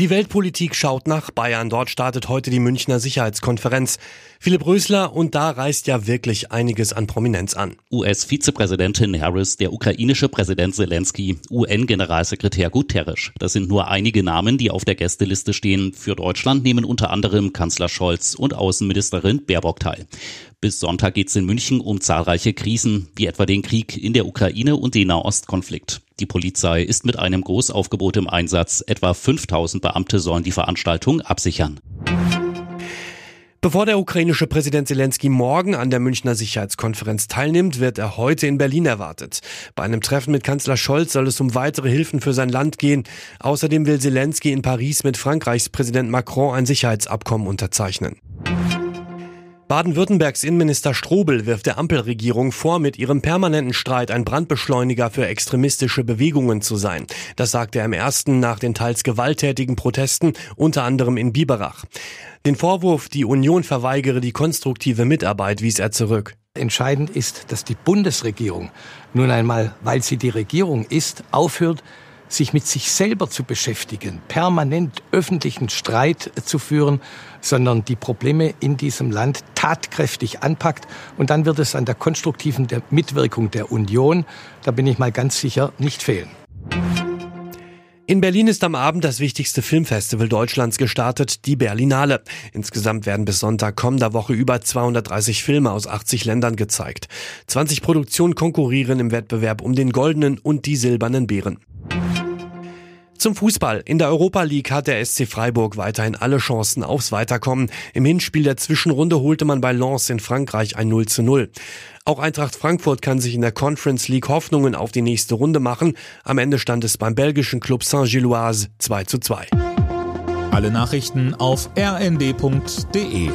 Die Weltpolitik schaut nach Bayern. Dort startet heute die Münchner Sicherheitskonferenz. Philipp Rösler und da reißt ja wirklich einiges an Prominenz an. US-Vizepräsidentin Harris, der ukrainische Präsident Zelensky, UN-Generalsekretär Guterres. Das sind nur einige Namen, die auf der Gästeliste stehen. Für Deutschland nehmen unter anderem Kanzler Scholz und Außenministerin Baerbock teil. Bis Sonntag geht es in München um zahlreiche Krisen, wie etwa den Krieg in der Ukraine und den Nahostkonflikt. Die Polizei ist mit einem Großaufgebot im Einsatz. Etwa 5000 Beamte sollen die Veranstaltung absichern. Bevor der ukrainische Präsident Zelensky morgen an der Münchner Sicherheitskonferenz teilnimmt, wird er heute in Berlin erwartet. Bei einem Treffen mit Kanzler Scholz soll es um weitere Hilfen für sein Land gehen. Außerdem will Zelensky in Paris mit Frankreichs Präsident Macron ein Sicherheitsabkommen unterzeichnen. Baden-Württembergs Innenminister Strobel wirft der Ampelregierung vor, mit ihrem permanenten Streit ein Brandbeschleuniger für extremistische Bewegungen zu sein. Das sagte er im ersten nach den teils gewalttätigen Protesten, unter anderem in Biberach. Den Vorwurf, die Union verweigere die konstruktive Mitarbeit, wies er zurück. Entscheidend ist, dass die Bundesregierung nun einmal, weil sie die Regierung ist, aufhört, sich mit sich selber zu beschäftigen, permanent öffentlichen Streit zu führen, sondern die Probleme in diesem Land tatkräftig anpackt. Und dann wird es an der konstruktiven Mitwirkung der Union, da bin ich mal ganz sicher, nicht fehlen. In Berlin ist am Abend das wichtigste Filmfestival Deutschlands gestartet, die Berlinale. Insgesamt werden bis Sonntag kommender Woche über 230 Filme aus 80 Ländern gezeigt. 20 Produktionen konkurrieren im Wettbewerb um den goldenen und die silbernen Bären. Zum Fußball. In der Europa League hat der SC Freiburg weiterhin alle Chancen aufs Weiterkommen. Im Hinspiel der Zwischenrunde holte man bei Lens in Frankreich ein 0 zu 0. Auch Eintracht Frankfurt kann sich in der Conference League Hoffnungen auf die nächste Runde machen. Am Ende stand es beim belgischen Club Saint-Gilloise 2 zu 2. Alle Nachrichten auf rnd.de